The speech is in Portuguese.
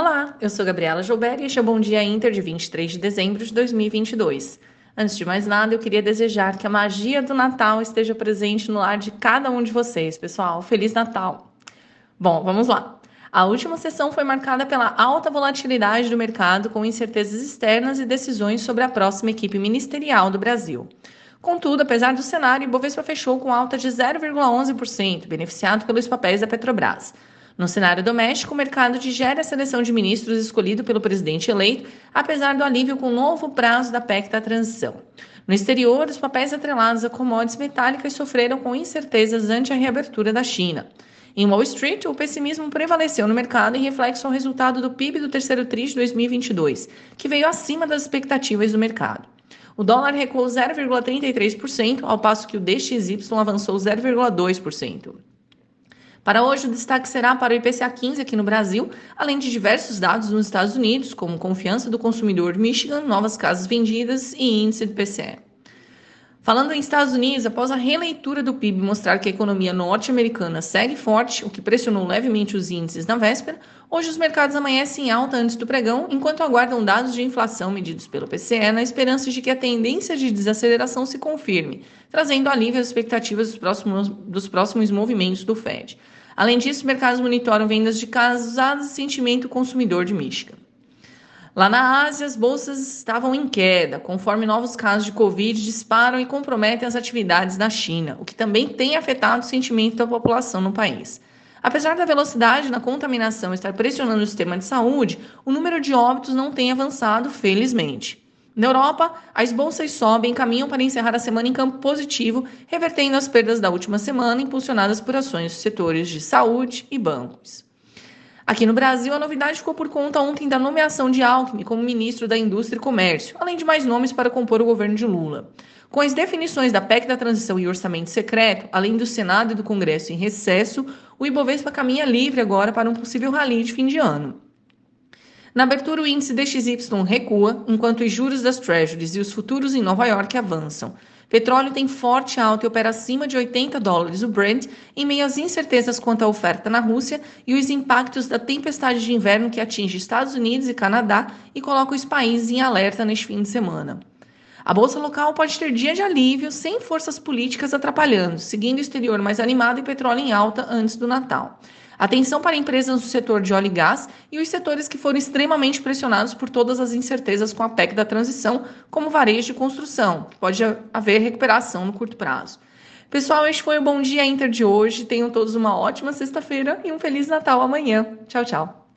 Olá, eu sou Gabriela Joubert e este é o Bom Dia Inter de 23 de dezembro de 2022. Antes de mais nada, eu queria desejar que a magia do Natal esteja presente no lar de cada um de vocês, pessoal. Feliz Natal! Bom, vamos lá. A última sessão foi marcada pela alta volatilidade do mercado, com incertezas externas e decisões sobre a próxima equipe ministerial do Brasil. Contudo, apesar do cenário, o Ibovespa fechou com alta de 0,11%, beneficiado pelos papéis da Petrobras. No cenário doméstico, o mercado digere a seleção de ministros escolhido pelo presidente eleito, apesar do alívio com o novo prazo da PEC da transição. No exterior, os papéis atrelados a commodities metálicas sofreram com incertezas ante a reabertura da China. Em Wall Street, o pessimismo prevaleceu no mercado em reflexo ao resultado do PIB do terceiro TRI de 2022, que veio acima das expectativas do mercado. O dólar recuou 0,33%, ao passo que o DXY avançou 0,2%. Para hoje, o destaque será para o IPCA 15 aqui no Brasil, além de diversos dados nos Estados Unidos, como confiança do consumidor Michigan, novas casas vendidas e índice do PCE. Falando em Estados Unidos, após a releitura do PIB mostrar que a economia norte-americana segue forte, o que pressionou levemente os índices na véspera, hoje os mercados amanhecem em alta antes do pregão, enquanto aguardam dados de inflação medidos pelo PCE na esperança de que a tendência de desaceleração se confirme, trazendo alívio às expectativas dos próximos, dos próximos movimentos do Fed. Além disso, mercados monitoram vendas de casas e sentimento consumidor de Michigan. Lá na Ásia, as bolsas estavam em queda, conforme novos casos de Covid disparam e comprometem as atividades na China, o que também tem afetado o sentimento da população no país. Apesar da velocidade na contaminação estar pressionando o sistema de saúde, o número de óbitos não tem avançado, felizmente. Na Europa, as bolsas sobem e caminham para encerrar a semana em campo positivo, revertendo as perdas da última semana, impulsionadas por ações dos setores de saúde e bancos. Aqui no Brasil, a novidade ficou por conta ontem da nomeação de Alckmin como ministro da Indústria e Comércio, além de mais nomes para compor o governo de Lula. Com as definições da PEC da transição e orçamento secreto, além do Senado e do Congresso em recesso, o Ibovespa caminha livre agora para um possível rally de fim de ano. Na abertura, o índice DXY recua, enquanto os juros das Treasuries e os futuros em Nova York avançam. Petróleo tem forte alta e opera acima de 80 dólares o Brent, em meio às incertezas quanto à oferta na Rússia e os impactos da tempestade de inverno que atinge Estados Unidos e Canadá e coloca os países em alerta neste fim de semana. A bolsa local pode ter dia de alívio sem forças políticas atrapalhando, seguindo o exterior mais animado e petróleo em alta antes do Natal. Atenção para empresas do setor de óleo e gás e os setores que foram extremamente pressionados por todas as incertezas com a PEC da transição, como varejo e construção. Pode haver recuperação no curto prazo. Pessoal, este foi o Bom Dia Inter de hoje. Tenham todos uma ótima sexta-feira e um Feliz Natal amanhã. Tchau, tchau.